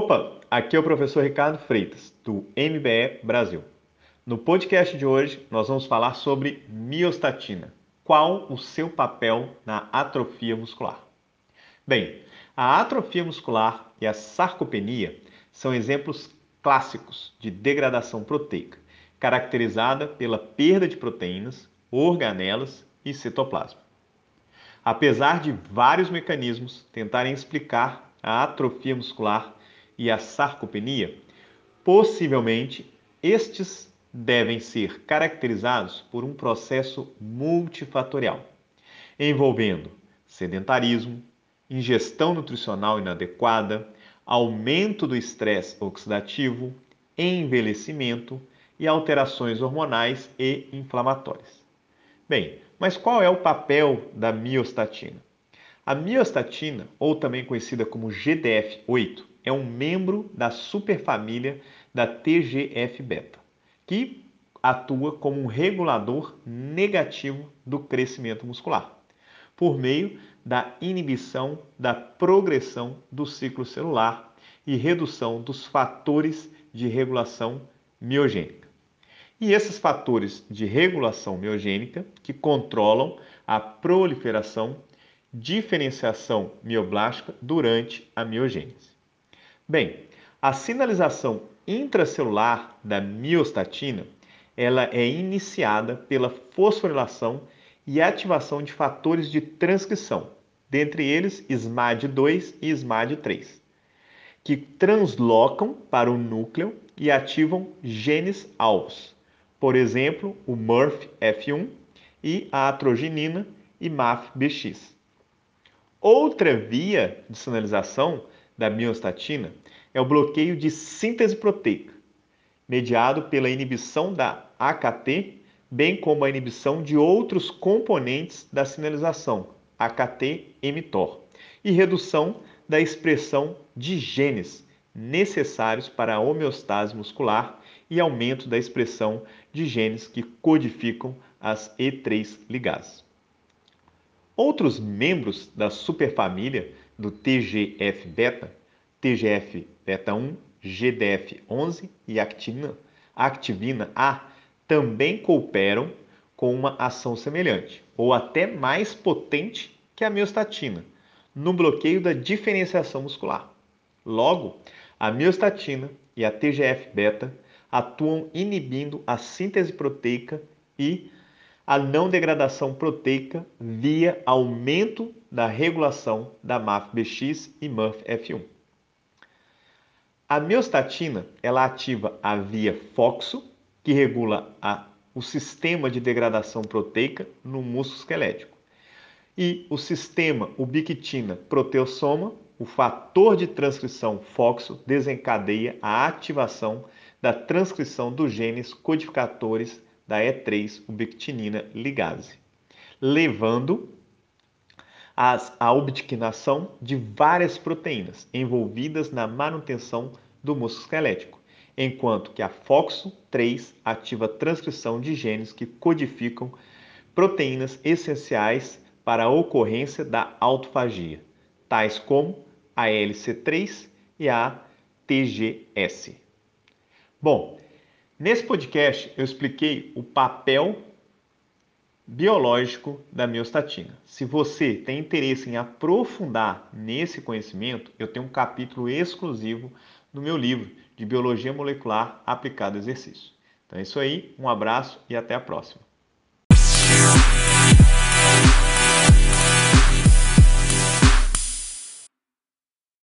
Opa, aqui é o professor Ricardo Freitas, do MBE Brasil. No podcast de hoje, nós vamos falar sobre miostatina. Qual o seu papel na atrofia muscular? Bem, a atrofia muscular e a sarcopenia são exemplos clássicos de degradação proteica, caracterizada pela perda de proteínas, organelas e citoplasma. Apesar de vários mecanismos tentarem explicar a atrofia muscular e a sarcopenia, possivelmente estes devem ser caracterizados por um processo multifatorial, envolvendo sedentarismo, ingestão nutricional inadequada, aumento do estresse oxidativo, envelhecimento e alterações hormonais e inflamatórias. Bem, mas qual é o papel da miostatina? A miostatina, ou também conhecida como GDF8, é um membro da superfamília da TGF-beta, que atua como um regulador negativo do crescimento muscular, por meio da inibição da progressão do ciclo celular e redução dos fatores de regulação miogênica. E esses fatores de regulação miogênica que controlam a proliferação, diferenciação mioblástica durante a miogênese. Bem, a sinalização intracelular da miostatina, ela é iniciada pela fosforilação e ativação de fatores de transcrição, dentre eles SMAD2 e SMAD3, que translocam para o núcleo e ativam genes alvos, por exemplo, o MURF-F1 e a atrogenina e MAF-BX. Outra via de sinalização da miostatina é o bloqueio de síntese proteica, mediado pela inibição da AKT, bem como a inibição de outros componentes da sinalização, AKT-mTOR, e redução da expressão de genes necessários para a homeostase muscular e aumento da expressão de genes que codificam as E3 ligases. Outros membros da superfamília do TGF-beta, TGF-beta 1, GDF11 e actina, activina A também cooperam com uma ação semelhante, ou até mais potente que a miostatina, no bloqueio da diferenciação muscular. Logo, a miostatina e a TGF-beta atuam inibindo a síntese proteica e a não degradação proteica via aumento da regulação da MAF-BX e MURF-F1. A miostatina ela ativa a via FOXO, que regula a, o sistema de degradação proteica no músculo esquelético, e o sistema ubiquitina proteossoma, o fator de transcrição FOXO desencadeia a ativação da transcrição dos genes codificadores da E3 ubiquitinina ligase, levando a ubiquitinação de várias proteínas envolvidas na manutenção do músculo esquelético, enquanto que a FOXO3 ativa a transcrição de genes que codificam proteínas essenciais para a ocorrência da autofagia, tais como a LC3 e a TGS. Bom, Nesse podcast eu expliquei o papel biológico da miostatina. Se você tem interesse em aprofundar nesse conhecimento, eu tenho um capítulo exclusivo no meu livro de Biologia Molecular aplicado ao exercício. Então é isso aí, um abraço e até a próxima.